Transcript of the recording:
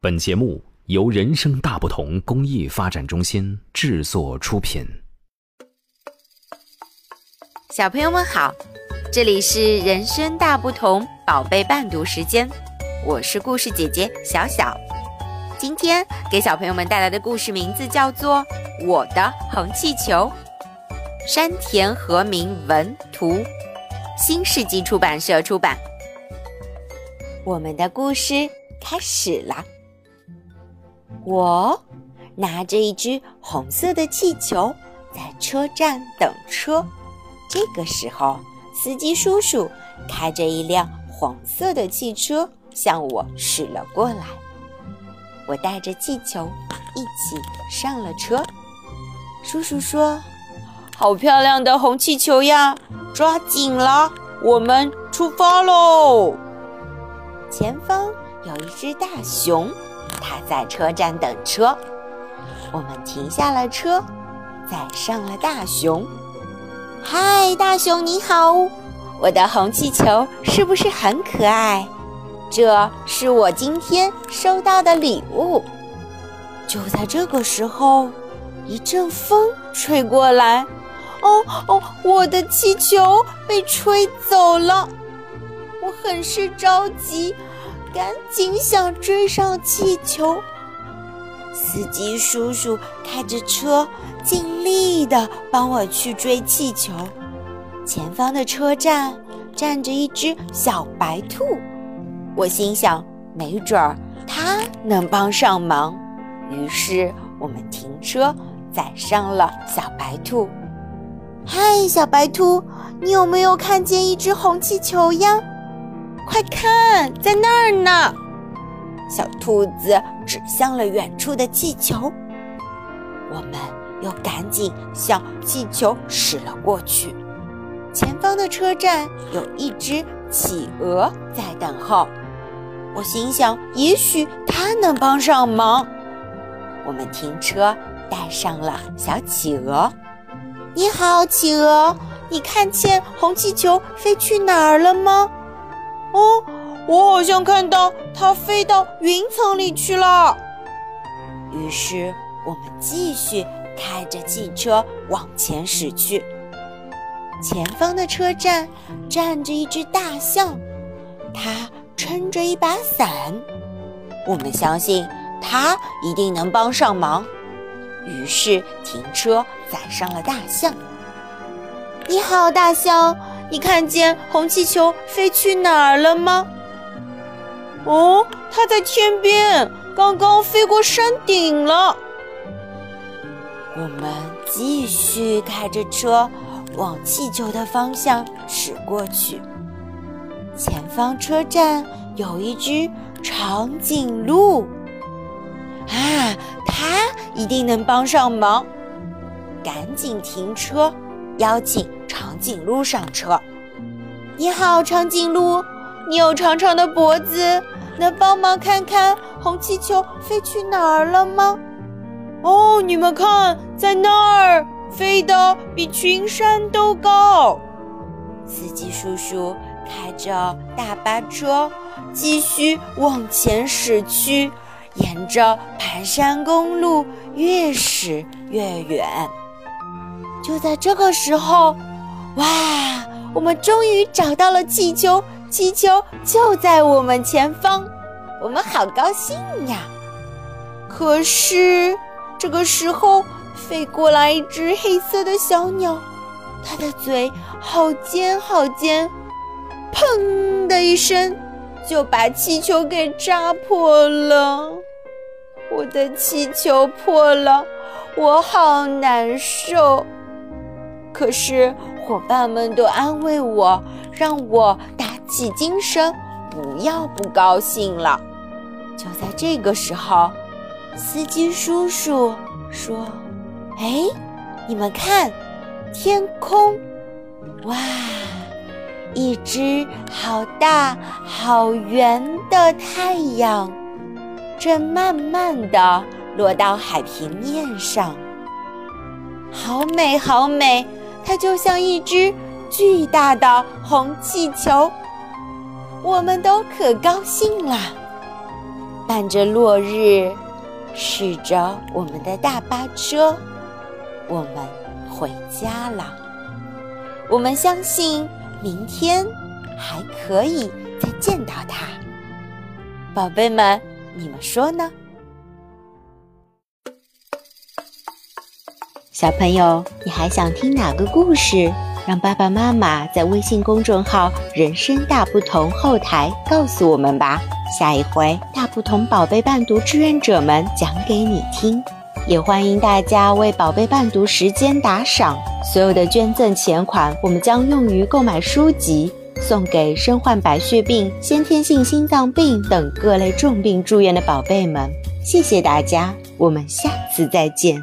本节目由人生大不同公益发展中心制作出品。小朋友们好，这里是人生大不同宝贝伴读时间，我是故事姐姐小小。今天给小朋友们带来的故事名字叫做《我的红气球》，山田和明文图，新世纪出版社出版。我们的故事开始了。我拿着一只红色的气球，在车站等车。这个时候，司机叔叔开着一辆黄色的汽车向我驶了过来。我带着气球一起上了车。叔叔说：“好漂亮的红气球呀！抓紧了，我们出发喽！”前方有一只大熊。他在车站等车，我们停下了车，载上了大熊。嗨，大熊你好，我的红气球是不是很可爱？这是我今天收到的礼物。就在这个时候，一阵风吹过来，哦哦，我的气球被吹走了，我很是着急。赶紧想追上气球，司机叔叔开着车，尽力的帮我去追气球。前方的车站站着一只小白兔，我心想，没准儿它能帮上忙。于是我们停车，载上了小白兔。嗨，小白兔，你有没有看见一只红气球呀？快看，在那儿呢！小兔子指向了远处的气球，我们又赶紧向气球驶了过去。前方的车站有一只企鹅在等候，我心想，也许它能帮上忙。我们停车，带上了小企鹅。你好，企鹅，你看见红气球飞去哪儿了吗？哦，我好像看到它飞到云层里去了。于是我们继续开着汽车往前驶去。前方的车站站着一只大象，它撑着一把伞。我们相信它一定能帮上忙，于是停车载上了大象。你好，大象。你看见红气球飞去哪儿了吗？哦，它在天边，刚刚飞过山顶了。我们继续开着车往气球的方向驶过去。前方车站有一只长颈鹿，啊，它一定能帮上忙。赶紧停车，邀请。长颈鹿上车。你好，长颈鹿，你有长长的脖子，能帮忙看看红气球飞去哪儿了吗？哦，你们看，在那儿，飞得比群山都高。司机叔叔开着大巴车继续往前驶去，沿着盘山公路越驶越远。就在这个时候。哇！我们终于找到了气球，气球就在我们前方，我们好高兴呀！可是这个时候，飞过来一只黑色的小鸟，它的嘴好尖好尖，砰的一声就把气球给扎破了。我的气球破了，我好难受。可是。伙伴们都安慰我，让我打起精神，不要不高兴了。就在这个时候，司机叔叔说：“哎，你们看，天空，哇，一只好大好圆的太阳，正慢慢的落到海平面上，好美，好美。”它就像一只巨大的红气球，我们都可高兴了。伴着落日，驶着我们的大巴车，我们回家了。我们相信明天还可以再见到他。宝贝们，你们说呢？小朋友，你还想听哪个故事？让爸爸妈妈在微信公众号“人生大不同”后台告诉我们吧。下一回，大不同宝贝伴读志愿者们讲给你听。也欢迎大家为宝贝伴读时间打赏，所有的捐赠钱款我们将用于购买书籍，送给身患白血病、先天性心脏病等各类重病住院的宝贝们。谢谢大家，我们下次再见。